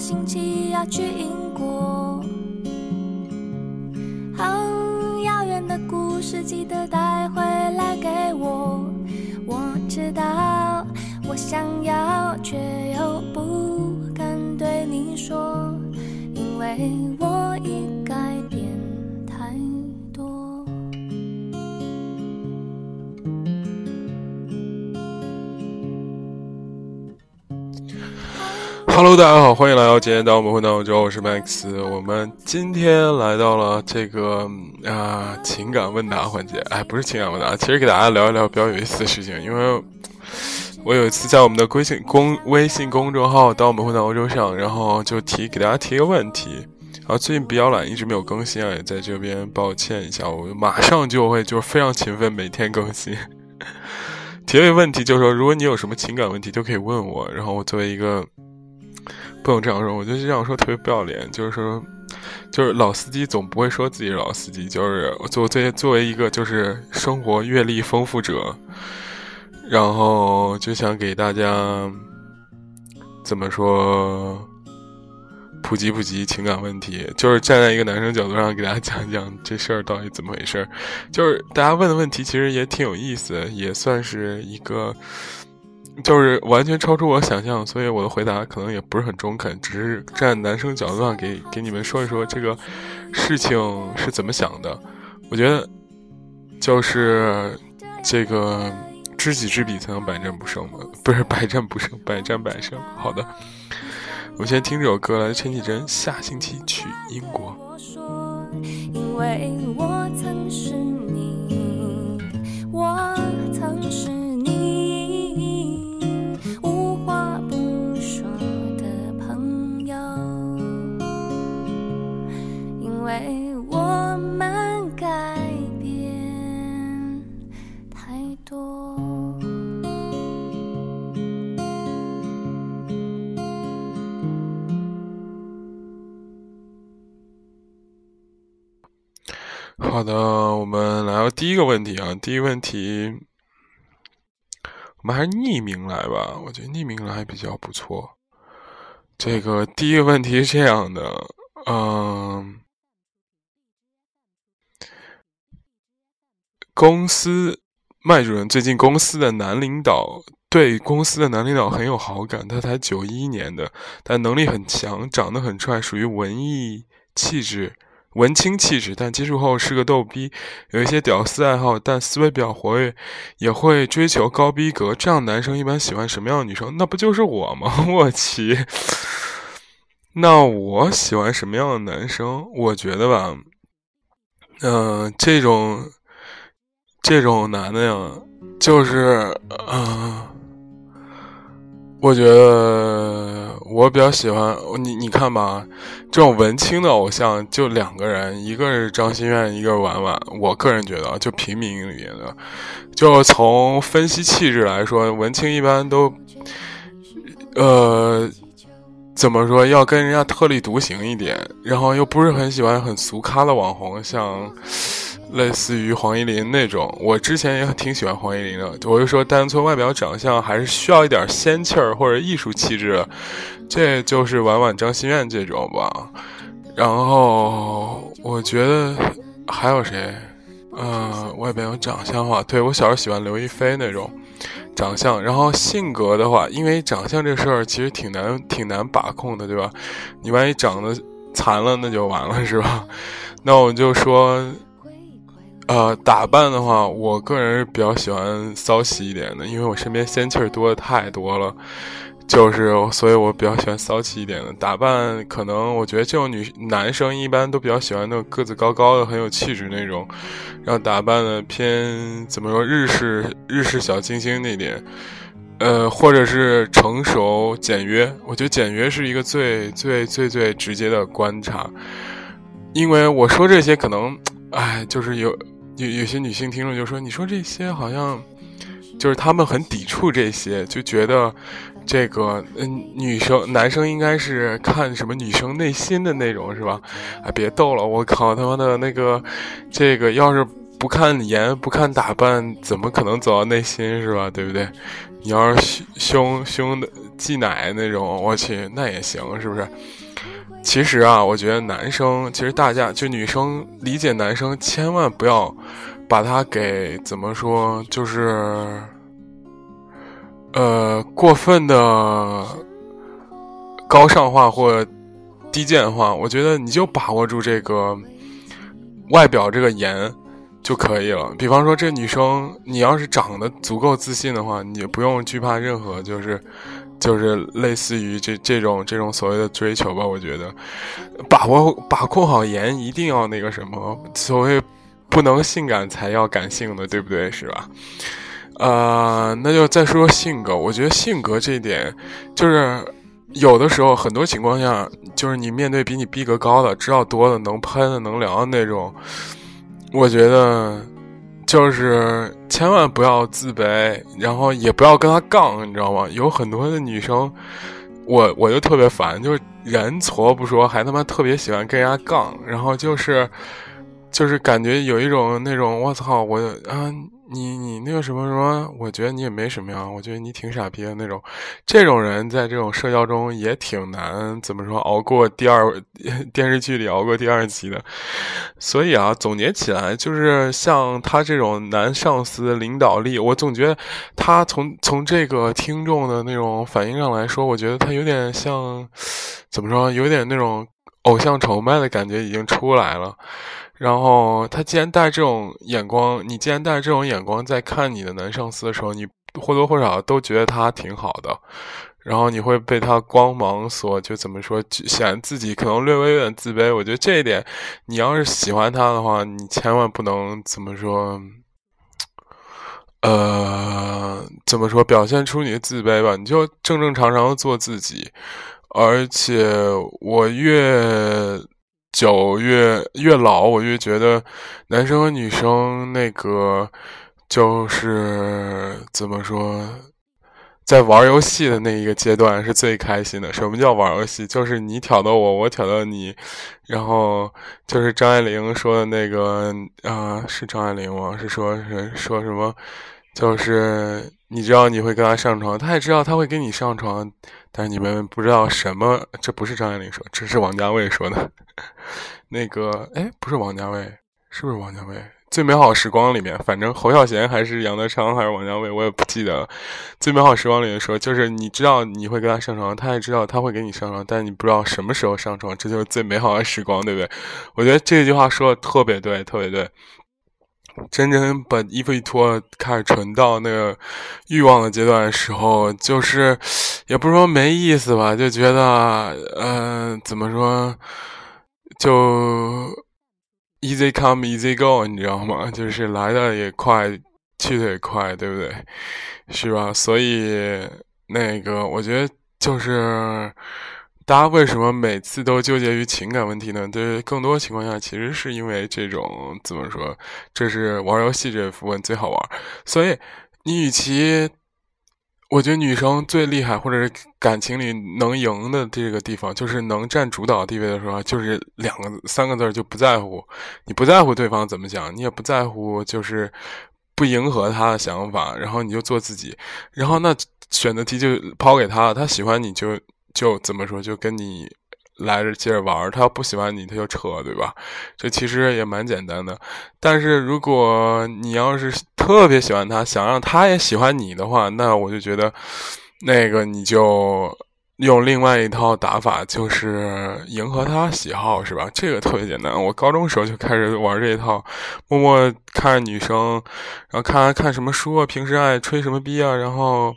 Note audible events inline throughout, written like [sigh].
星期要去英国。好遥远的故事，记得带回来给我。我知道，我想要，却 Hello，大家好，欢迎来到今天当我们回到欧洲，我是 Max。我们今天来到了这个啊、情感问答环节，哎，不是情感问答，其实给大家聊一聊比较有意思的事情，因为我有一次在我们的微信公微信公众号“当我们回到欧洲”上，然后就提给大家提一个问题，然后最近比较懒，一直没有更新啊，也在这边抱歉一下，我马上就会就是非常勤奋，每天更新。提了一个问题，就是说，如果你有什么情感问题，都可以问我。然后我作为一个，不能这样说，我觉得这样说特别不要脸。就是说，就是老司机总不会说自己是老司机，就是作作作为一个就是生活阅历丰富者，然后就想给大家怎么说普及普及情感问题，就是站在一个男生角度上给大家讲讲这事儿到底怎么回事儿。就是大家问的问题其实也挺有意思，也算是一个，就是完全超出我想象，所以我的回答可能也不是很中肯，只是站男生角度上给给你们说一说这个事情是怎么想的。我觉得就是这个知己知彼才能百战不胜嘛，不是百战不胜，百战百胜。好的，我先听这首歌，来陈绮贞《下星期去英国》。因为我曾是你，我为我们改变太多。好的，我们来到第一个问题啊。第一个问题，我们还是匿名来吧。我觉得匿名来比较不错。这个第一个问题是这样的，嗯，公司麦主任最近公司的男领导对公司的男领导很有好感，他才九一年的，但能力很强，长得很帅，属于文艺气质。文青气质，但接触后是个逗逼，有一些屌丝爱好，但思维比较活跃，也会追求高逼格。这样男生一般喜欢什么样的女生？那不就是我吗？我去，那我喜欢什么样的男生？我觉得吧，嗯、这种这种男的呀，就是嗯。呃我觉得我比较喜欢你，你看吧，这种文青的偶像就两个人，一个是张馨月，一个是婉婉。我个人觉得，就平民里面的，就从分析气质来说，文青一般都，呃，怎么说，要跟人家特立独行一点，然后又不是很喜欢很俗咖的网红，像。类似于黄一林那种，我之前也挺喜欢黄一林的。我就说，单从外表长相，还是需要一点仙气儿或者艺术气质，这就是婉婉、张馨月这种吧。然后我觉得还有谁？嗯、外表有长相的话，对我小时候喜欢刘亦菲那种长相。然后性格的话，因为长相这事儿其实挺难挺难把控的，对吧？你万一长得残了，那就完了，是吧？那我就说。呃，打扮的话，我个人是比较喜欢骚气一点的，因为我身边仙气儿多的太多了，就是所以我比较喜欢骚气一点的打扮。可能我觉得这种女男生一般都比较喜欢那种个子高高的、很有气质那种，然后打扮的偏怎么说日式日式小清新那点，呃，或者是成熟简约。我觉得简约是一个最最最最直接的观察，因为我说这些可能，哎，就是有。有有些女性听众就说：“你说这些好像，就是他们很抵触这些，就觉得这个嗯，女生男生应该是看什么女生内心的那种是吧？哎，别逗了，我靠他妈的那个，这个要是不看颜不看打扮，怎么可能走到内心是吧？对不对？你要是胸胸的挤奶那种，我去，那也行，是不是？其实啊，我觉得男生，其实大家就女生理解男生，千万不要把他给怎么说，就是呃过分的高尚化或低贱化。我觉得你就把握住这个外表这个颜。就可以了。比方说，这女生，你要是长得足够自信的话，你也不用惧怕任何，就是，就是类似于这这种这种所谓的追求吧。我觉得，把握把控好颜，一定要那个什么，所谓不能性感才要感性的，对不对？是吧？呃，那就再说性格。我觉得性格这一点，就是有的时候很多情况下，就是你面对比你逼格高的、知道多的、能喷的、能聊的那种。我觉得，就是千万不要自卑，然后也不要跟他杠，你知道吗？有很多的女生，我我就特别烦，就是人矬不说，还他妈特别喜欢跟人家杠，然后就是，就是感觉有一种那种我操，我啊。你你那个什么什么，我觉得你也没什么呀，我觉得你挺傻逼的那种，这种人在这种社交中也挺难，怎么说熬过第二 [laughs] 电视剧里熬过第二集的，所以啊，总结起来就是像他这种男上司领导力，我总觉得他从从这个听众的那种反应上来说，我觉得他有点像，怎么说，有点那种偶像崇拜的感觉已经出来了。然后他既然带这种眼光，你既然带这种眼光在看你的男上司的时候，你或多或少都觉得他挺好的，然后你会被他光芒所就怎么说，显自己可能略微有点自卑。我觉得这一点，你要是喜欢他的话，你千万不能怎么说，呃，怎么说表现出你的自卑吧？你就正正常常的做自己，而且我越。九越越老，我越觉得男生和女生那个就是怎么说，在玩游戏的那一个阶段是最开心的。什么叫玩游戏？就是你挑逗我，我挑逗你，然后就是张爱玲说的那个啊，是张爱玲吗？是说是说什么？就是你知道你会跟他上床，他也知道他会跟你上床，但是你们不知道什么。这不是张爱玲说，这是王家卫说的。[laughs] 那个，哎，不是王家卫，是不是王家卫？《最美好时光》里面，反正侯孝贤还是杨德昌还是王家卫，我也不记得了。《最美好时光》里面说，就是你知道你会跟他上床，他也知道他会给你上床，但你不知道什么时候上床，这就是最美好的时光，对不对？我觉得这句话说的特别对，特别对。真正把衣服一脱，开始纯到那个欲望的阶段的时候，就是也不是说没意思吧，就觉得，嗯，怎么说，就 easy come easy go，你知道吗？[laughs] 就是来的也快，去的也快，对不对？是吧？所以那个，我觉得就是。大家为什么每次都纠结于情感问题呢？对，更多情况下其实是因为这种怎么说？这是玩游戏这部分最好玩。所以你与其，我觉得女生最厉害，或者是感情里能赢的这个地方，就是能占主导地位的时候，就是两个三个字就不在乎。你不在乎对方怎么想，你也不在乎，就是不迎合他的想法，然后你就做自己。然后那选择题就抛给他，他喜欢你就。就怎么说，就跟你来着接着玩他要不喜欢你，他就撤，对吧？这其实也蛮简单的。但是如果你要是特别喜欢他，想让他也喜欢你的话，那我就觉得，那个你就用另外一套打法，就是迎合他喜好，是吧？这个特别简单。我高中时候就开始玩这一套，默默看着女生，然后看看什么书啊，平时爱吹什么逼啊，然后。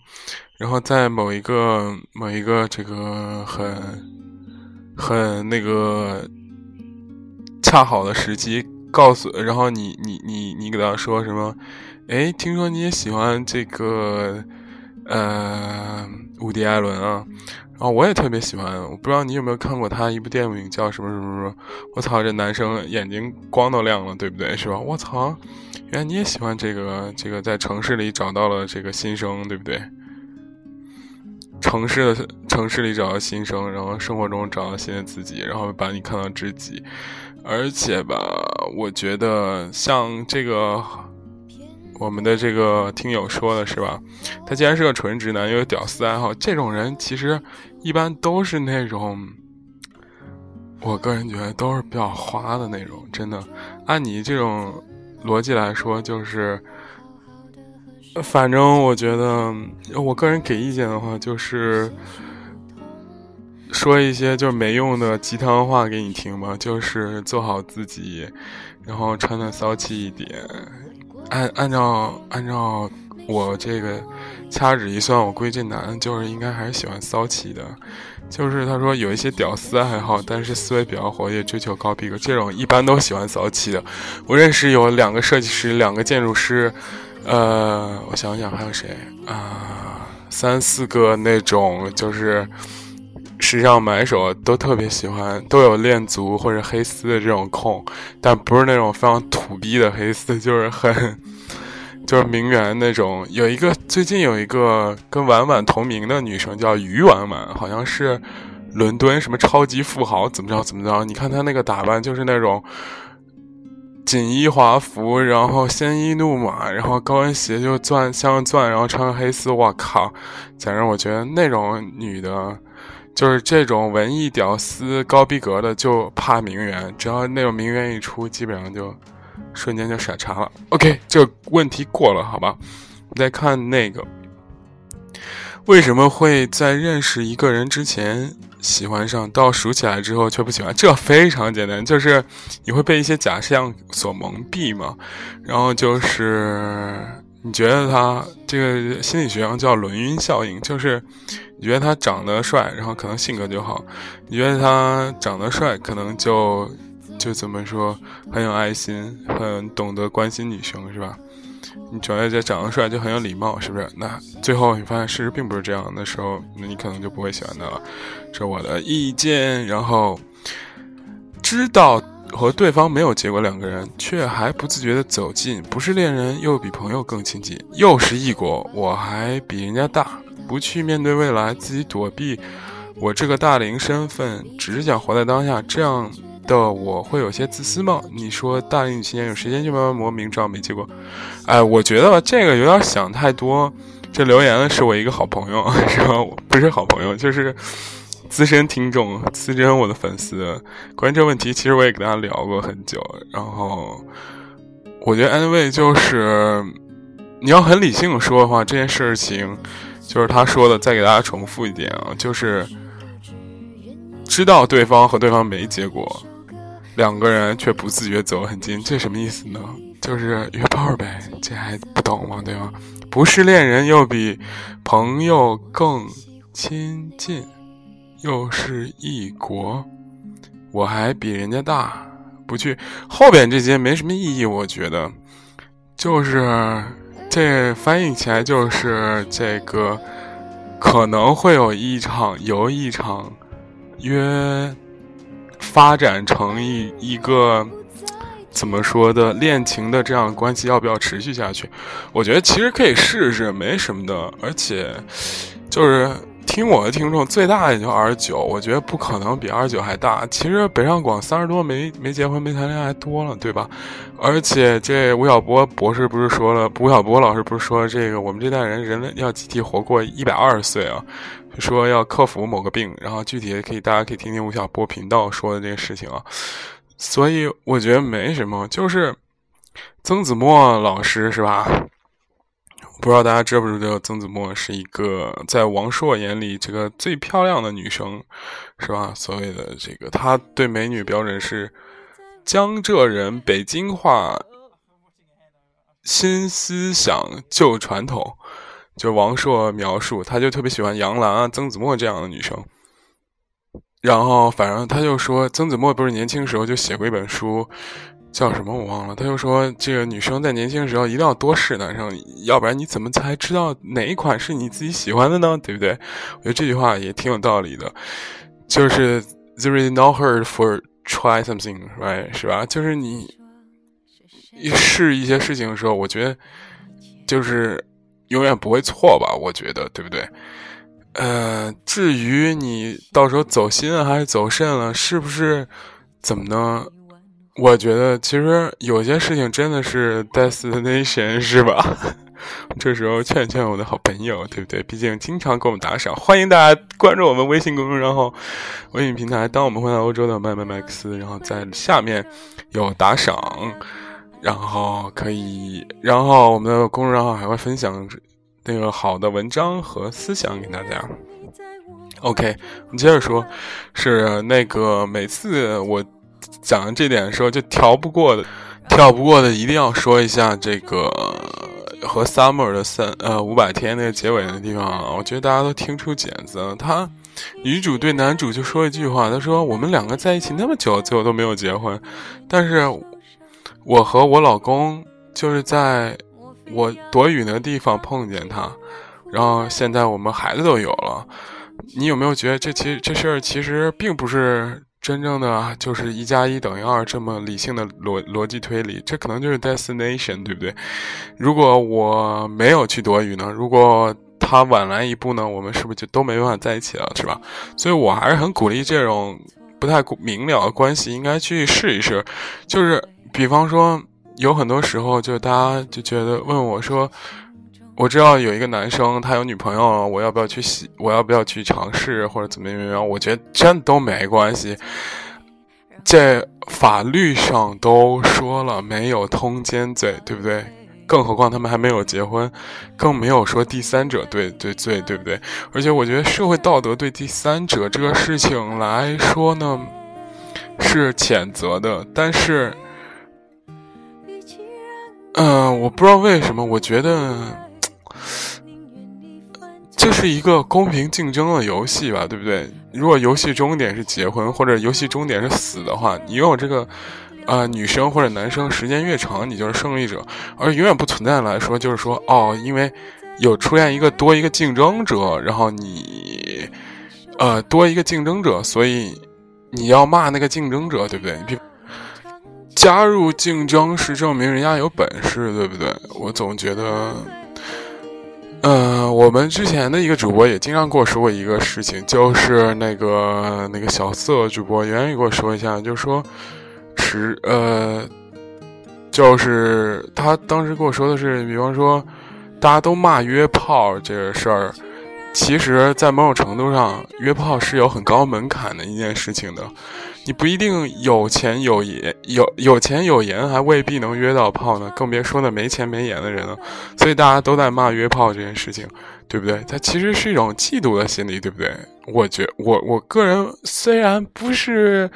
然后在某一个某一个这个很很那个恰好的时机，告诉，然后你你你你给他说什么？哎，听说你也喜欢这个呃，伍迪·艾伦啊？然后我也特别喜欢，我不知道你有没有看过他一部电影叫什么什么什么？我操，这男生眼睛光都亮了，对不对？是吧？我操，原来你也喜欢这个这个，在城市里找到了这个新生，对不对？城市的城市里找到新生，然后生活中找到新的自己，然后把你看到知己，而且吧，我觉得像这个，我们的这个听友说的是吧？他既然是个纯直男，又有屌丝爱好，这种人其实一般都是那种，我个人觉得都是比较花的那种。真的，按你这种逻辑来说，就是，反正我觉得，我个人给意见的话，就是说一些就是没用的鸡汤话给你听吧，就是做好自己，然后穿的骚气一点。按按照按照我这个掐指一算，我估计男就是应该还是喜欢骚气的。就是他说有一些屌丝爱好，但是思维比较活跃，追求高逼格，这种一般都喜欢骚气的。我认识有两个设计师，两个建筑师，呃，我想想还有谁啊，三四个那种就是。时尚买手都特别喜欢，都有恋足或者黑丝的这种控，但不是那种非常土逼的黑丝，就是很，就是名媛那种。有一个最近有一个跟婉婉同名的女生叫于婉婉，好像是伦敦什么超级富豪，怎么着怎么着？你看她那个打扮，就是那种锦衣华服，然后鲜衣怒马，然后高跟鞋就钻镶钻，然后穿个黑丝，我靠！简直我觉得那种女的。就是这种文艺屌丝、高逼格的，就怕名媛。只要那种名媛一出，基本上就瞬间就傻叉了。OK，这个问题过了，好吧？再看那个，为什么会在认识一个人之前喜欢上，到熟起来之后却不喜欢？这非常简单，就是你会被一些假象所蒙蔽嘛。然后就是你觉得他这个心理学上叫轮晕效应，就是。你觉得他长得帅，然后可能性格就好；你觉得他长得帅，可能就就怎么说很有爱心，很懂得关心女生，是吧？你觉得这长得帅就很有礼貌，是不是？那最后你发现事实并不是这样的时候，那你可能就不会喜欢他了。这是我的意见。然后知道和对方没有结果，两个人却还不自觉的走近，不是恋人又比朋友更亲近，又是异国，我还比人家大。不去面对未来，自己躲避我这个大龄身份，只是想活在当下。这样的我会有些自私吗？你说大龄期间有时间就慢慢磨，明知道没结果。哎，我觉得这个有点想太多。这留言的是我一个好朋友，[laughs] 是吧？不是好朋友，就是资深听众，资深我的粉丝。关于这个问题，其实我也跟他聊过很久。然后我觉得 anyway 就是你要很理性说的话，这件事情。就是他说的，再给大家重复一点啊，就是知道对方和对方没结果，两个人却不自觉走很近，这什么意思呢？就是约炮呗，这还不懂吗？对吗？不是恋人又比朋友更亲近，又是异国，我还比人家大，不去后边这些没什么意义，我觉得，就是。这翻译起来就是这个，可能会有一场由一场约发展成一一个怎么说的恋情的这样关系，要不要持续下去？我觉得其实可以试试，没什么的，而且就是。听我的听众最大也就二十九，我觉得不可能比二十九还大。其实北上广三十多没没结婚没谈恋爱多了，对吧？而且这吴晓波博士不是说了，吴晓波老师不是说这个我们这代人人类要集体活过一百二十岁啊？说要克服某个病，然后具体可以大家可以听听吴晓波频道说的这个事情啊。所以我觉得没什么，就是曾子墨老师是吧？不知道大家知不知道，曾子墨是一个在王朔眼里这个最漂亮的女生，是吧？所谓的这个，他对美女标准是江浙人、北京话、新思想、旧传统。就王朔描述，他就特别喜欢杨澜啊、曾子墨这样的女生。然后，反正他就说，曾子墨不是年轻时候就写过一本书。叫什么我忘了，他就说这个女生在年轻时候一定要多试男生，要不然你怎么才知道哪一款是你自己喜欢的呢？对不对？我觉得这句话也挺有道理的，就是 there is no hurt for try something，right？是吧？就是你试一些事情的时候，我觉得就是永远不会错吧？我觉得对不对？呃，至于你到时候走心了还是走肾了，是不是怎么呢？我觉得其实有些事情真的是 destination 是吧？[laughs] 这时候劝劝我的好朋友，对不对？毕竟经常给我们打赏，欢迎大家关注我们微信公众号、微信平台。当我们回到欧洲的麦麦麦克斯，然后在下面有打赏，然后可以，然后我们的公众号还会分享那个好的文章和思想给大家。OK，我们接着说，是那个每次我。讲这点的时候就调不过的，跳不过的一定要说一下这个和 Summer 的三呃五百天那个结尾的地方，我觉得大家都听出茧子了。他女主对男主就说一句话，他说我们两个在一起那么久，最后都没有结婚，但是我和我老公就是在我躲雨那个地方碰见他，然后现在我们孩子都有了。你有没有觉得这其实这事儿其实并不是？真正的就是一加一等于二这么理性的逻逻辑推理，这可能就是 destination，对不对？如果我没有去躲雨呢？如果他晚来一步呢？我们是不是就都没办法在一起了，是吧？所以我还是很鼓励这种不太明了的关系，应该去试一试。就是比方说，有很多时候，就大家就觉得问我说。我知道有一个男生，他有女朋友了，我要不要去洗？我要不要去尝试或者怎么怎么样？我觉得真都没关系。在法律上都说了没有通奸罪，对不对？更何况他们还没有结婚，更没有说第三者对对罪，对不对？而且我觉得社会道德对第三者这个事情来说呢，是谴责的。但是，嗯，我不知道为什么，我觉得。这是一个公平竞争的游戏吧，对不对？如果游戏终点是结婚，或者游戏终点是死的话，你拥有这个，呃，女生或者男生时间越长，你就是胜利者。而永远不存在来说，就是说，哦，因为有出现一个多一个竞争者，然后你，呃，多一个竞争者，所以你要骂那个竞争者，对不对？加入竞争是证明人家有本事，对不对？我总觉得。嗯，我们之前的一个主播也经常跟我说过一个事情，就是那个那个小色主播愿意跟我说一下，就是说，是呃，就是他当时跟我说的是，比方说，大家都骂约炮这个事儿，其实，在某种程度上，约炮是有很高门槛的一件事情的。你不一定有钱有颜有有钱有颜，还未必能约到炮呢，更别说那没钱没颜的人了。所以大家都在骂约炮这件事情，对不对？它其实是一种嫉妒的心理，对不对？我觉我我个人虽然不是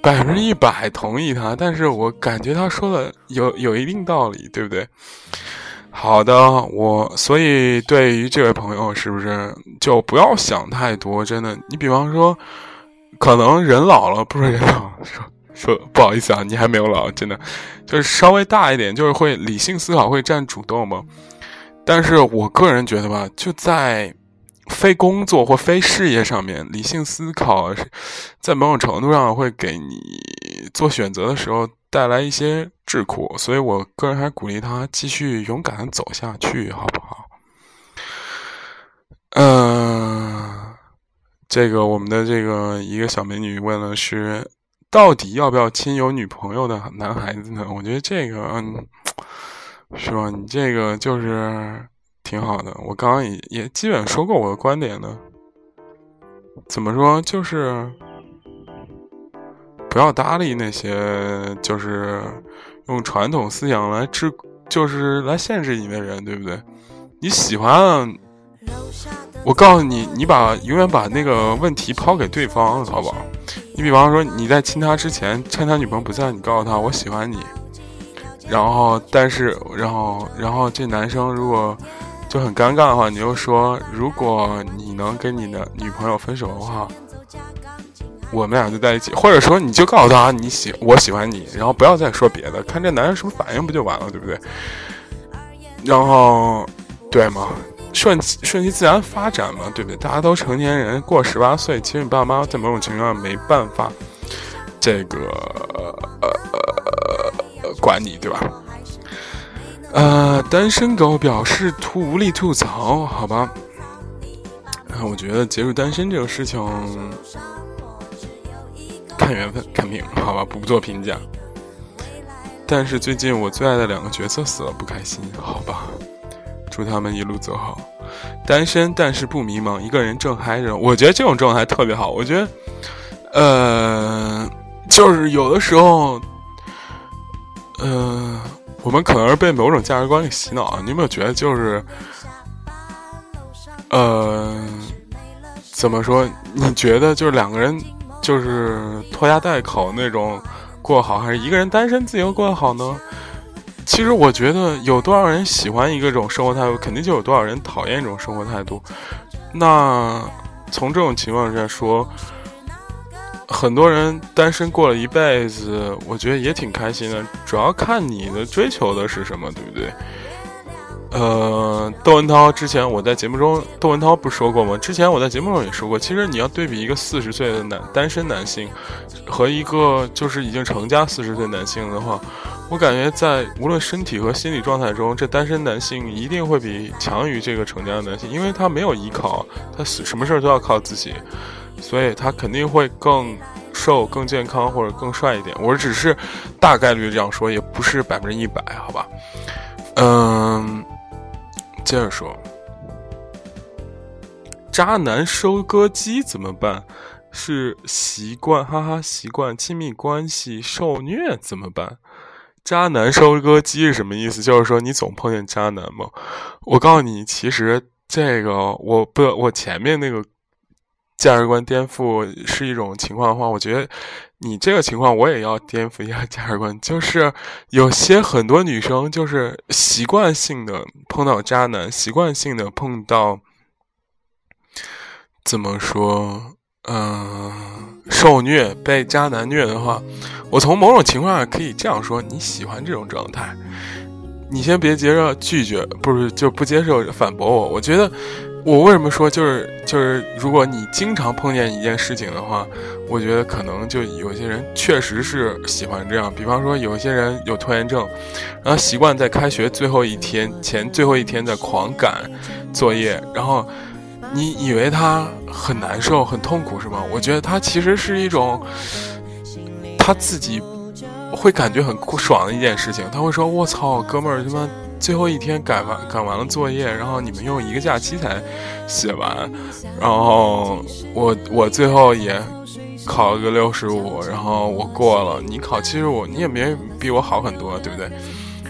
百分之一百同意他，但是我感觉他说的有有一定道理，对不对？好的，我所以对于这位朋友，是不是就不要想太多？真的，你比方说。可能人老了，不是人老，[laughs] 说说不好意思啊，你还没有老，真的，就是稍微大一点，就是会理性思考，会占主动嘛。但是我个人觉得吧，就在非工作或非事业上面，理性思考在某种程度上会给你做选择的时候带来一些智库，所以我个人还鼓励他继续勇敢的走下去，好不好？嗯。这个我们的这个一个小美女问了是，到底要不要亲有女朋友的男孩子呢？我觉得这个，嗯，是吧？你这个就是挺好的。我刚刚也也基本说过我的观点呢。怎么说？就是不要搭理那些就是用传统思想来制，就是来限制你的人，对不对？你喜欢。我告诉你，你把永远把那个问题抛给对方，好不好？你比方说你在亲他之前，趁他女朋友不在，你告诉他我喜欢你。然后，但是，然后，然后这男生如果就很尴尬的话，你就说，如果你能跟你的女朋友分手的话，我们俩就在一起。或者说，你就告诉他你喜我喜欢你，然后不要再说别的，看这男人什么反应不就完了，对不对？然后，对吗？顺其顺其自然发展嘛，对不对？大家都成年人，过十八岁，其实你爸妈在某种情况下没办法，这个呃管你，对吧？呃，单身狗表示吐无力吐槽，好吧？我觉得结束单身这个事情看缘分，看命，好吧？不做评价。但是最近我最爱的两个角色死了，不开心，好吧。祝他们一路走好。单身但是不迷茫，一个人正嗨着。我觉得这种状态特别好。我觉得，呃，就是有的时候，呃，我们可能是被某种价值观给洗脑。你有没有觉得，就是，呃，怎么说？你觉得就是两个人就是拖家带口那种过好，还是一个人单身自由过好呢？其实我觉得，有多少人喜欢一个这种生活态度，肯定就有多少人讨厌这种生活态度。那从这种情况下说，很多人单身过了一辈子，我觉得也挺开心的。主要看你的追求的是什么，对不对？呃，窦文涛之前我在节目中，窦文涛不说过吗？之前我在节目中也说过，其实你要对比一个四十岁的男单身男性，和一个就是已经成家四十岁男性的话。我感觉在无论身体和心理状态中，这单身男性一定会比强于这个成家的男性，因为他没有依靠，他什么事儿都要靠自己，所以他肯定会更瘦、更健康或者更帅一点。我只是大概率这样说，也不是百分之一百，好吧？嗯，接着说，渣男收割机怎么办？是习惯，哈哈，习惯亲密关系受虐怎么办？渣男收割机是什么意思？就是说你总碰见渣男吗？我告诉你，其实这个我不，我前面那个价值观颠覆是一种情况的话，我觉得你这个情况我也要颠覆一下价值观。就是有些很多女生就是习惯性的碰到渣男，习惯性的碰到怎么说？嗯，受虐被渣男虐的话，我从某种情况下可以这样说：你喜欢这种状态，你先别接着拒绝，不是就不接受反驳我。我觉得，我为什么说就是就是，如果你经常碰见一件事情的话，我觉得可能就有些人确实是喜欢这样。比方说，有些人有拖延症，然后习惯在开学最后一天前最后一天在狂赶作业，然后。你以为他很难受、很痛苦是吗？我觉得他其实是一种他自己会感觉很爽的一件事情。他会说：“我操，哥们儿，他妈最后一天赶完赶完了作业，然后你们用一个假期才写完，然后我我最后也考了个六十五，然后我过了。你考七十五，你也没比我好很多，对不对？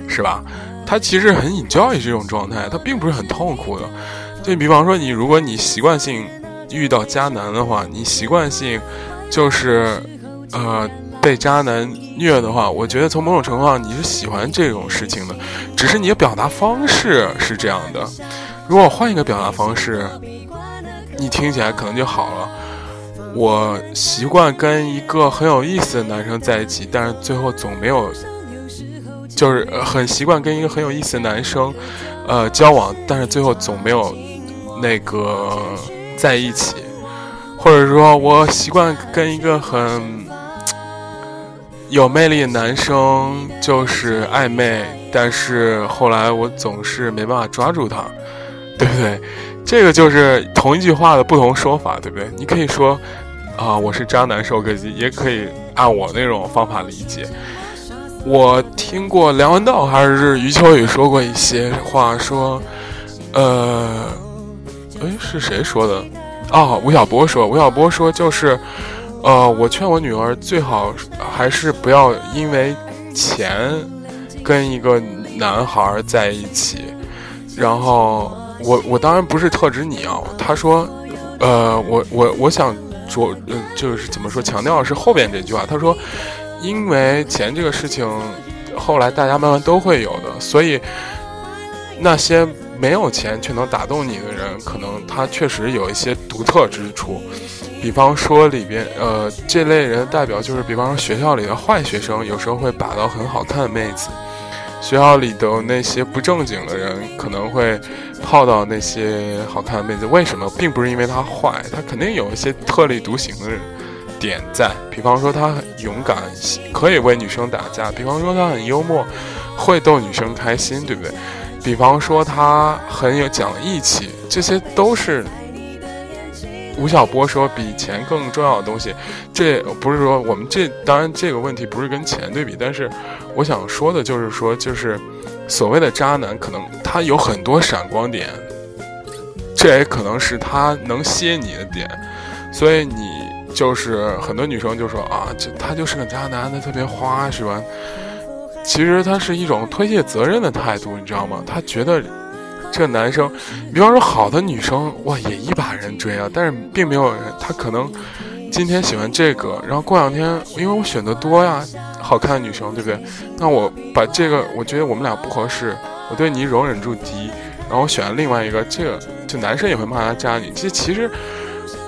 是吧？他其实很 enjoy 这种状态，他并不是很痛苦的。”就比方说，你如果你习惯性遇到渣男的话，你习惯性就是呃被渣男虐的话，我觉得从某种程度上你是喜欢这种事情的，只是你的表达方式是这样的。如果换一个表达方式，你听起来可能就好了。我习惯跟一个很有意思的男生在一起，但是最后总没有，就是很习惯跟一个很有意思的男生呃交往，但是最后总没有。那个在一起，或者说，我习惯跟一个很有魅力的男生就是暧昧，但是后来我总是没办法抓住他，对不对？这个就是同一句话的不同说法，对不对？你可以说啊，我是渣男收割机，也可以按我那种方法理解。我听过梁文道还是余秋雨说过一些话，说，呃。哎，是谁说的？哦，吴晓波说。吴晓波说，就是，呃，我劝我女儿最好还是不要因为钱跟一个男孩在一起。然后，我我当然不是特指你啊。他说，呃，我我我想着，嗯，就是怎么说，强调的是后边这句话。他说，因为钱这个事情，后来大家慢慢都会有的，所以那些。没有钱却能打动你的人，可能他确实有一些独特之处。比方说里边，呃，这类人代表就是，比方说学校里的坏学生，有时候会把到很好看的妹子；学校里的那些不正经的人，可能会泡到那些好看的妹子。为什么？并不是因为他坏，他肯定有一些特立独行的人点在。比方说他很勇敢，可以为女生打架；比方说他很幽默，会逗女生开心，对不对？比方说他很有讲义气，这些都是吴晓波说比钱更重要的东西，这不是说我们这当然这个问题不是跟钱对比，但是我想说的就是说，就是所谓的渣男，可能他有很多闪光点，这也可能是他能吸引你的点，所以你就是很多女生就说啊，这他就是个渣男，他特别花是吧？其实他是一种推卸责任的态度，你知道吗？他觉得。这男生，比方说好的女生哇，也一把人追啊，但是并没有人，他可能今天喜欢这个，然后过两天，因为我选择多呀，好看的女生，对不对？那我把这个，我觉得我们俩不合适，我对你容忍度低，然后我选了另外一个，这个就男生也会骂他渣女。这其实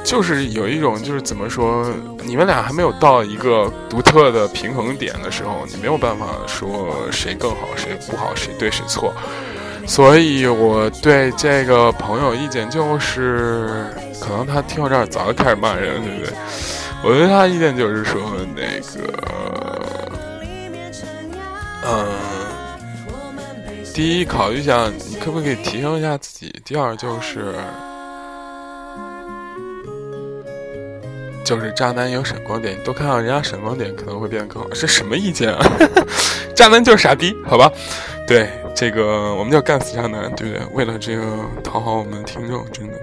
就是有一种，就是怎么说，你们俩还没有到一个独特的平衡点的时候，你没有办法说谁更好，谁不好，谁对谁错。所以，我对这个朋友意见就是，可能他听到这儿早就开始骂人，对不对？我对他意见就是说，那个，嗯，第一，考虑一下你可不可以提升一下自己；第二，就是，就是渣男有闪光点，你多看看人家闪光点，可能会变得更好。是什么意见啊？[laughs] 渣男就是傻逼，好吧？对。这个我们叫干死渣男，对不对？为了这个讨好我们的听众，真的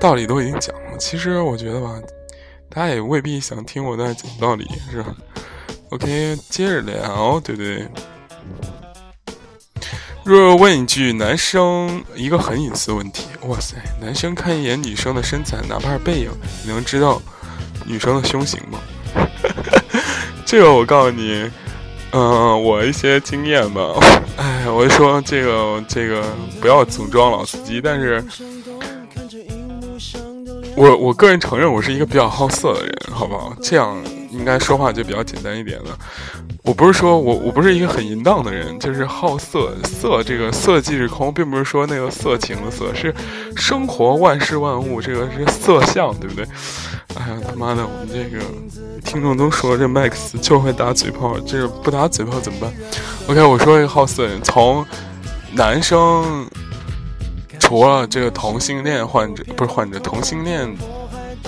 道理都已经讲了。其实我觉得吧，大家也未必想听我在讲道理，是吧？OK，接着聊，对不对？若问一句，男生一个很隐私问题，哇塞，男生看一眼女生的身材，哪怕是背影，你能知道女生的胸型吗？[laughs] 这个我告诉你。嗯，我一些经验吧。[laughs] 哎，我就说这个这个不要总装老司机，但是，我我个人承认我是一个比较好色的人，好不好？这样应该说话就比较简单一点了。我不是说我我不是一个很淫荡的人，就是好色色这个色即是空，并不是说那个色情的色，是生活万事万物这个是色相，对不对？[laughs] 哎呀，他妈的，我们这个听众都说这 Max 就会打嘴炮，这个不打嘴炮怎么办？OK，我说一个好色的人，从男生除了这个同性恋患者，不是患者，同性恋，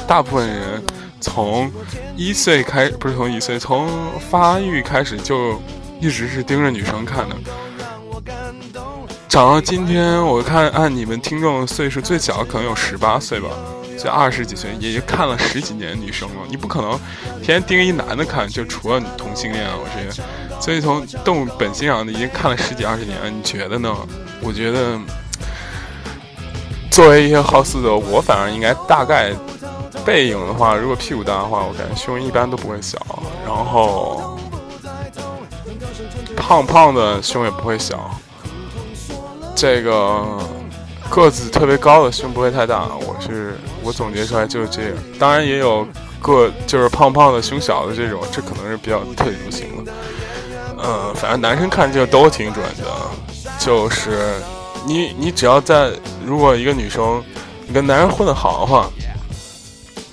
大部分人从一岁开，不是从一岁，从发育开始就一直是盯着女生看的。长到今天，我看按你们听众岁数最小可能有十八岁吧。就二十几岁，也就看了十几年女生了。你不可能天天盯一男的看，就除了同性恋啊，我这个。所以从动物本性上已经看了十几二十年了，你觉得呢？我觉得，作为一些好色的我，反而应该大概背影的话，如果屁股大的话，我感觉胸一般都不会小。然后胖胖的胸也不会小。这个。个子特别高的胸不会太大，我是我总结出来就是这个。当然也有个就是胖胖的胸小的这种，这可能是比较特流行的。呃，反正男生看这个都挺准的，就是你你只要在如果一个女生你跟男人混得好的话，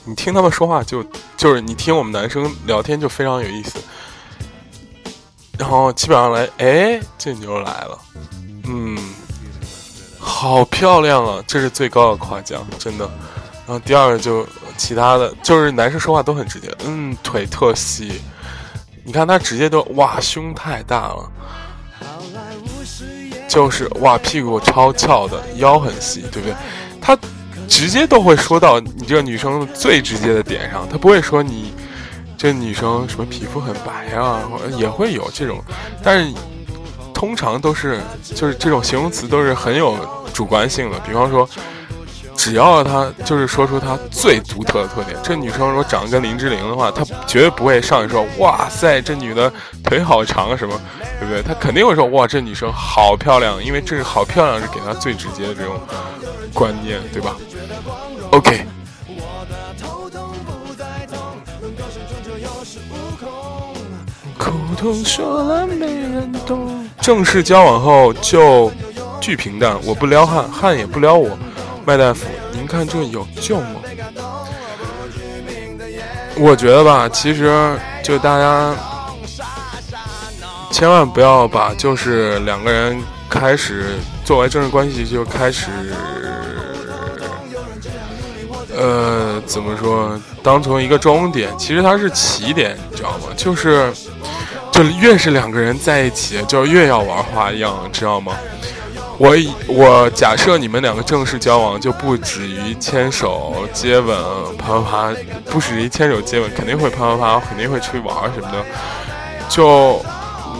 你听他们说话就就是你听我们男生聊天就非常有意思，然后基本上来，哎，这你就来了，嗯。好漂亮啊！这是最高的夸奖，真的。然后第二个就其他的，就是男生说话都很直接。嗯，腿特细，你看他直接都哇，胸太大了。就是哇，屁股超翘的，腰很细，对不对？他直接都会说到你这个女生最直接的点上，他不会说你这女生什么皮肤很白啊，也会有这种，但是。通常都是，就是这种形容词都是很有主观性的。比方说，只要她就是说出她最独特的特点，这女生如果长得跟林志玲的话，她绝对不会上去说“哇塞，这女的腿好长”什么，对不对？她肯定会说“哇，这女生好漂亮”，因为这是好漂亮是给她最直接的这种观念，对吧？OK。口头说了没人懂。正式交往后就巨平淡，我不撩汉，汉也不撩我。麦大夫，您看这有救吗？我觉得吧，其实就大家千万不要把就是两个人开始作为正式关系就开始，呃，怎么说？当成一个终点，其实它是起点，你知道吗？就是，就越是两个人在一起，就越要玩花样，知道吗？我我假设你们两个正式交往，就不止于牵手、接吻、啪啪啪，不止于牵手、接吻，肯定会啪啪啪，肯定会出去玩什么的。就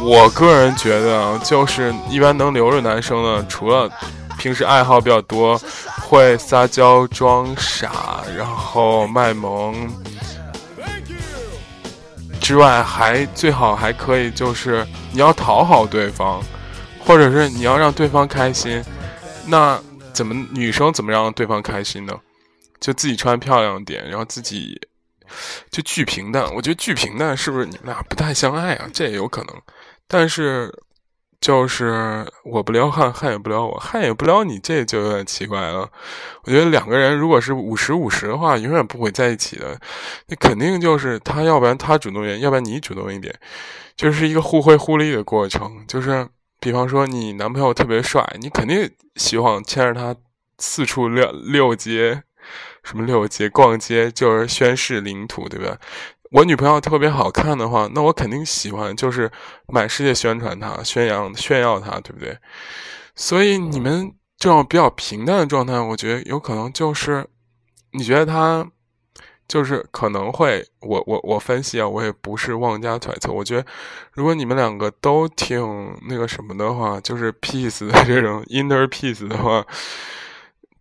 我个人觉得啊，就是一般能留着男生的，除了平时爱好比较多。会撒娇装傻，然后卖萌之外，还最好还可以就是你要讨好对方，或者是你要让对方开心。那怎么女生怎么让对方开心呢？就自己穿漂亮点，然后自己就巨平淡。我觉得巨平淡是不是你们俩不太相爱啊？这也有可能，但是。就是我不撩汉，汉也不撩我，汉也不撩你，这就有点奇怪了。我觉得两个人如果是五十五十的话，永远不会在一起的。那肯定就是他，要不然他主动一点，要不然你主动一点，就是一个互惠互利的过程。就是比方说，你男朋友特别帅，你肯定希望牵着他四处溜溜街，什么溜街逛街，就是宣示领土，对不对？我女朋友特别好看的话，那我肯定喜欢，就是满世界宣传她、宣扬、炫耀她，对不对？所以你们这种比较平淡的状态，我觉得有可能就是，你觉得他就是可能会，我我我分析啊，我也不是妄加揣测，我觉得如果你们两个都挺那个什么的话，就是 peace 的这种 inner peace 的话，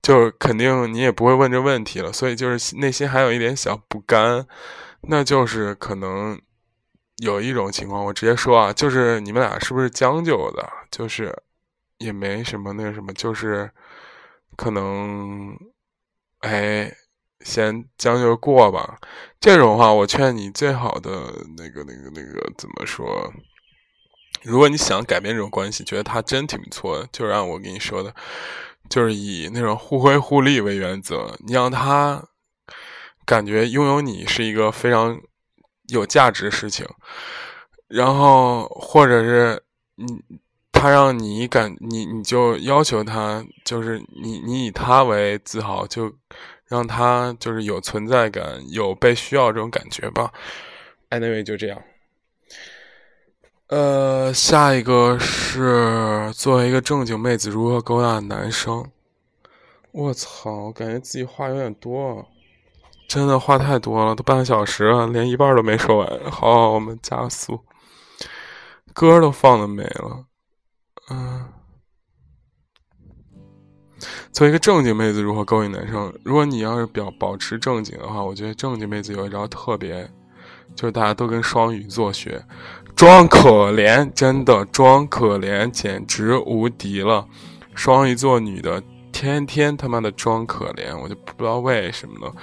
就肯定你也不会问这问题了，所以就是内心还有一点小不甘。那就是可能有一种情况，我直接说啊，就是你们俩是不是将就的？就是也没什么那个什么，就是可能哎，先将就过吧。这种话，我劝你最好的那个、那个、那个怎么说？如果你想改变这种关系，觉得他真挺不错的，就让我跟你说的，就是以那种互惠互利为原则，你让他。感觉拥有你是一个非常有价值的事情，然后或者是你他让你感你你就要求他，就是你你以他为自豪，就让他就是有存在感，有被需要这种感觉吧。Anyway，就这样。呃，下一个是作为一个正经妹子如何勾搭男生。我操，感觉自己话有点多。真的话太多了，都半个小时了，连一半都没说完。好，我们加速，歌都放的没了。作为一个正经妹子，如何勾引男生？如果你要是表保持正经的话，我觉得正经妹子有一招特别，就是大家都跟双鱼座学，装可怜，真的装可怜，简直无敌了。双鱼座女的天天他妈的装可怜，我就不知道为什么了。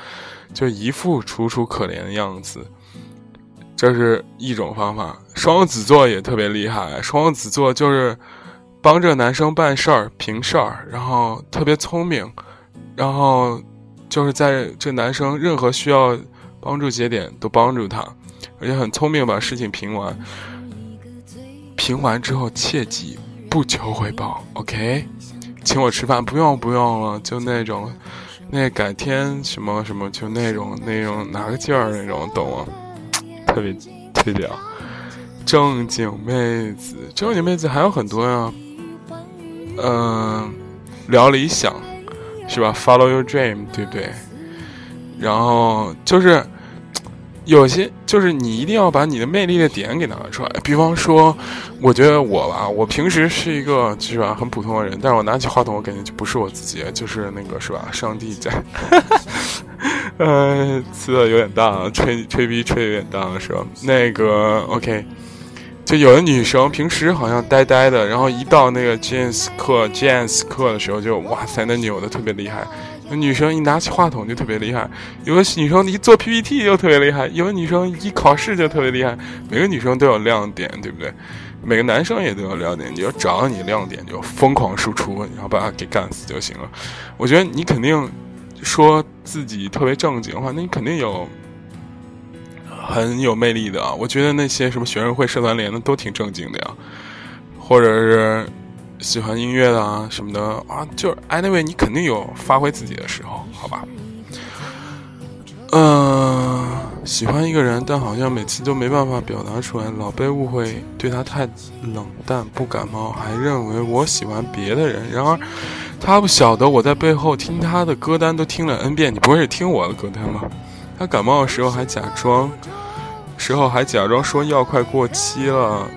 就一副楚楚可怜的样子，这是一种方法。双子座也特别厉害，双子座就是帮着男生办事儿、平事儿，然后特别聪明，然后就是在这男生任何需要帮助节点都帮助他，而且很聪明把事情平完。平完之后切记不求回报，OK？请我吃饭不用不用了，就那种。那改天什么什么，就那种那种拿个劲儿那种，懂吗？特别特别屌。正经妹子，正经妹子还有很多呀。嗯，聊理想，是吧？Follow your dream，对不对？然后就是。有些就是你一定要把你的魅力的点给拿出来，比方说，我觉得我吧，我平时是一个是吧很普通的人，但是我拿起话筒，我感觉就不是我自己，就是那个是吧？上帝在，[laughs] 呃，词有点大，吹吹逼吹的有点大是吧？那个 OK，就有的女生平时好像呆呆的，然后一到那个 Jazz 课 Jazz 课的时候，就哇塞，那扭的特别厉害。女生一拿起话筒就特别厉害，有的女生一做 PPT 就特别厉害，有的女生一考试就特别厉害。每个女生都有亮点，对不对？每个男生也都有亮点，你就找到你亮点，就疯狂输出，然后把它给干死就行了。我觉得你肯定说自己特别正经的话，那你肯定有很有魅力的。我觉得那些什么学生会、社团联的都挺正经的呀，或者是。喜欢音乐的啊什么的啊，就是 anyway，你肯定有发挥自己的时候，好吧？嗯，喜欢一个人，但好像每次都没办法表达出来，老被误会对他太冷淡不感冒，还认为我喜欢别的人。然而，他不晓得我在背后听他的歌单都听了 n 遍。你不会是听我的歌单吧？他感冒的时候还假装，时候还假装说药快过期了，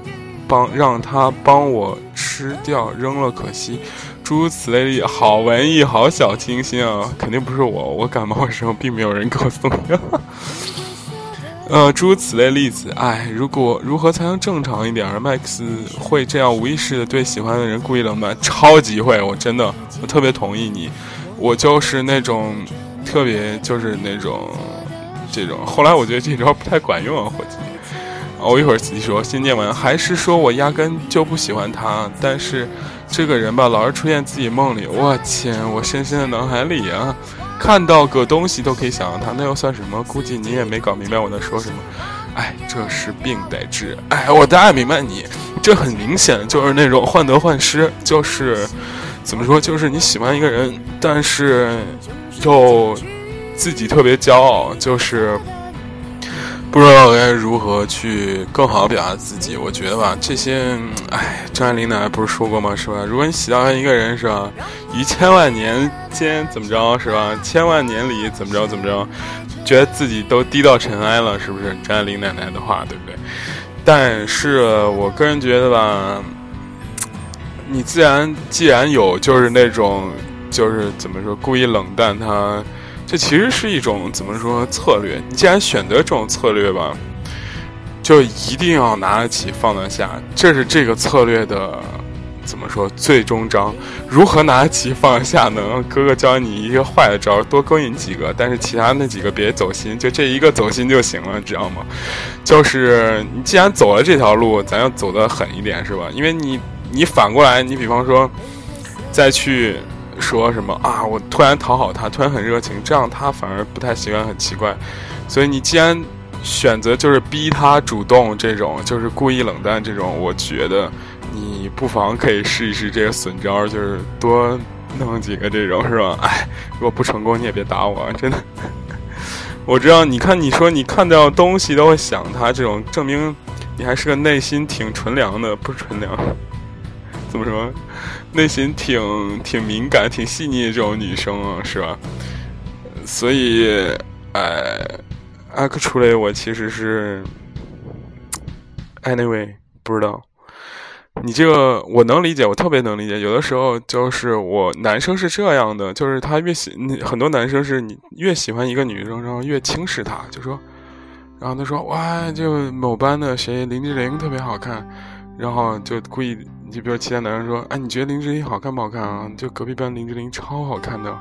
帮让他帮我吃掉扔了，可惜。诸如此类的，好文艺，好小清新啊！肯定不是我，我感冒的时候并没有人给我送药。[laughs] 呃，诸如此类例子，哎，如果如何才能正常一点？Max 会这样无意识的对喜欢的人故意冷淡，超级会，我真的，我特别同意你，我就是那种特别就是那种这种。后来我觉得这招不太管用啊，伙计。我一会儿仔细说，先念完，还是说我压根就不喜欢他，但是。这个人吧，老是出现自己梦里。我天，我深深的脑海里啊，看到个东西都可以想到他，那又算什么？估计你也没搞明白我在说什么。哎，这是病得治。哎，我大概明白你，这很明显就是那种患得患失，就是怎么说，就是你喜欢一个人，但是又自己特别骄傲，就是。不知道该如何去更好表达自己，我觉得吧，这些，哎，张爱玲奶奶不是说过吗？是吧？如果你喜欢一个人，是吧？于千万年间怎么着，是吧？千万年里怎么着怎么着，觉得自己都低到尘埃了，是不是？张爱玲奶奶的话，对不对？但是我个人觉得吧，你自然既然有，就是那种，就是怎么说，故意冷淡他。这其实是一种怎么说策略？你既然选择这种策略吧，就一定要拿得起放得下，这是这个策略的怎么说最终章？如何拿得起放得下呢？哥哥教你一个坏的招，多勾引几个，但是其他那几个别走心，就这一个走心就行了，知道吗？就是你既然走了这条路，咱要走得狠一点，是吧？因为你你反过来，你比方说再去。说什么啊？我突然讨好他，突然很热情，这样他反而不太习惯，很奇怪。所以你既然选择就是逼他主动这种，就是故意冷淡这种，我觉得你不妨可以试一试这个损招，就是多弄几个这种，是吧？哎，如果不成功，你也别打我，真的。我知道，你看你说你看到东西都会想他，这种证明你还是个内心挺纯良的，不是纯良。怎么说？内心挺挺敏感、挺细腻的这种女生啊，是吧？所以，哎，阿克出来，我其实是，anyway，不知道。你这个我能理解，我特别能理解。有的时候就是我男生是这样的，就是他越喜，很多男生是你越喜欢一个女生，然后越轻视她，就说，然后他说哇，就某班的谁林志玲特别好看，然后就故意。就比如其他男生说：“哎，你觉得林志玲好看不好看啊？就隔壁班林志玲超好看的。”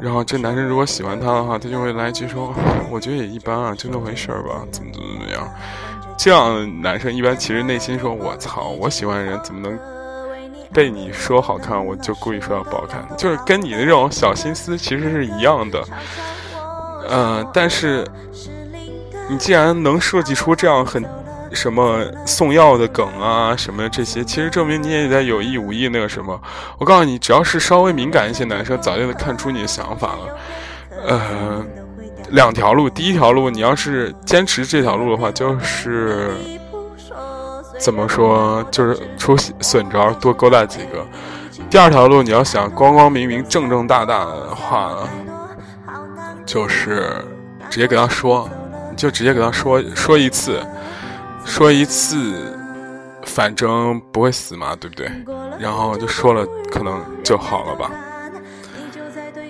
然后这男生如果喜欢她的话，他就会来一句说：“我觉得也一般啊，就那回事儿吧，怎么怎么怎么样。”这样男生一般其实内心说：“我操，我喜欢的人怎么能被你说好看，我就故意说要不好看？”就是跟你的这种小心思其实是一样的。嗯，但是你既然能设计出这样很。什么送药的梗啊，什么这些，其实证明你也在有意无意那个什么。我告诉你，只要是稍微敏感一些男生，早就能看出你的想法了。呃，两条路，第一条路，你要是坚持这条路的话，就是怎么说，就是出损招，多勾搭几个。第二条路，你要想光光明明、正正大大的话，就是直接给他说，你就直接给他说说一次。说一次，反正不会死嘛，对不对？然后就说了，可能就好了吧。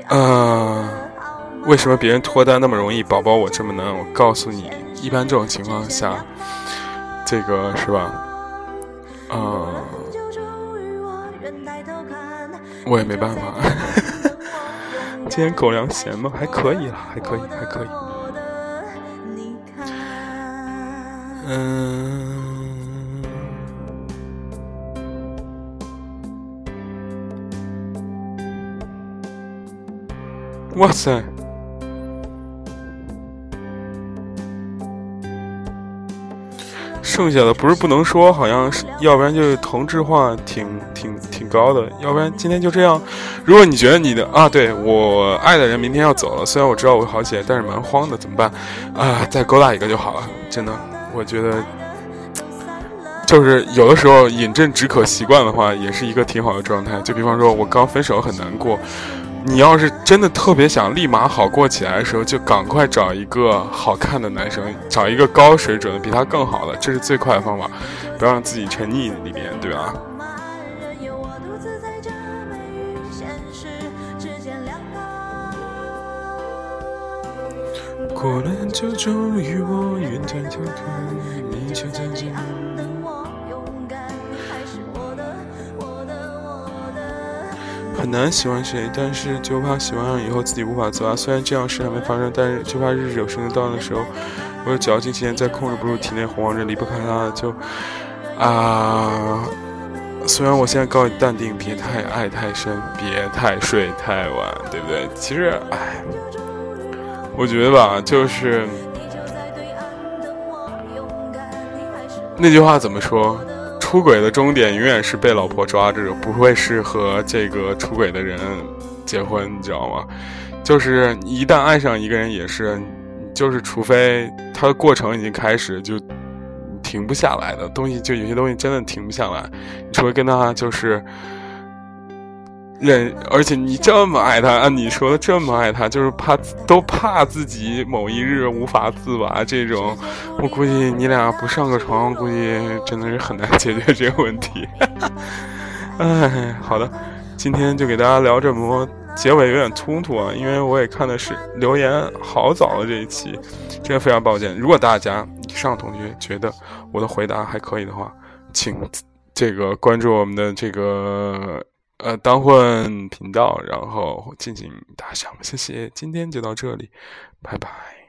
呃，为什么别人脱单那么容易，宝宝我这么难？我告诉你，一般这种情况下，这个是吧？呃，我也没办法。[laughs] 今天狗粮咸吗？还可以了，还可以，还可以。嗯，哇塞！剩下的不是不能说，好像是，要不然就是同质化挺挺挺高的，要不然今天就这样。如果你觉得你的啊，对我爱的人明天要走了，虽然我知道我会好起来，但是蛮慌的，怎么办？啊，再勾搭一个就好了，真的，我觉得。就是有的时候饮鸩止渴习惯的话，也是一个挺好的状态。就比方说，我刚分手很难过，你要是真的特别想立马好过起来的时候，就赶快找一个好看的男生，找一个高水准的比他更好的，这是最快的方法。不要让自己沉溺里面，对吧？过了就终于我云淡风轻，你却渐渐。很难喜欢谁，但是就怕喜欢上以后自己无法自拔。虽然这样事还没发生，但是就怕日久生到的时候，我有矫情现在控制不住体内红光着离不开他，就啊。虽然我现在告诉你淡定，别太爱太深，别太睡太晚，对不对？其实，哎，我觉得吧，就是那句话怎么说？出轨的终点永远是被老婆抓着，不会是和这个出轨的人结婚，你知道吗？就是一旦爱上一个人，也是，就是除非他的过程已经开始，就停不下来的东西，就有些东西真的停不下来，除非跟他就是。认，而且你这么爱他，按你说的这么爱他，就是怕都怕自己某一日无法自拔。这种，我估计你俩不上个床，估计真的是很难解决这个问题。[laughs] 哎，好的，今天就给大家聊这么多，结尾有点突突啊，因为我也看的是留言好早的这一期，真的非常抱歉。如果大家以上同学觉得我的回答还可以的话，请这个关注我们的这个。呃，当混频道，然后进行打赏，谢谢，今天就到这里，拜拜。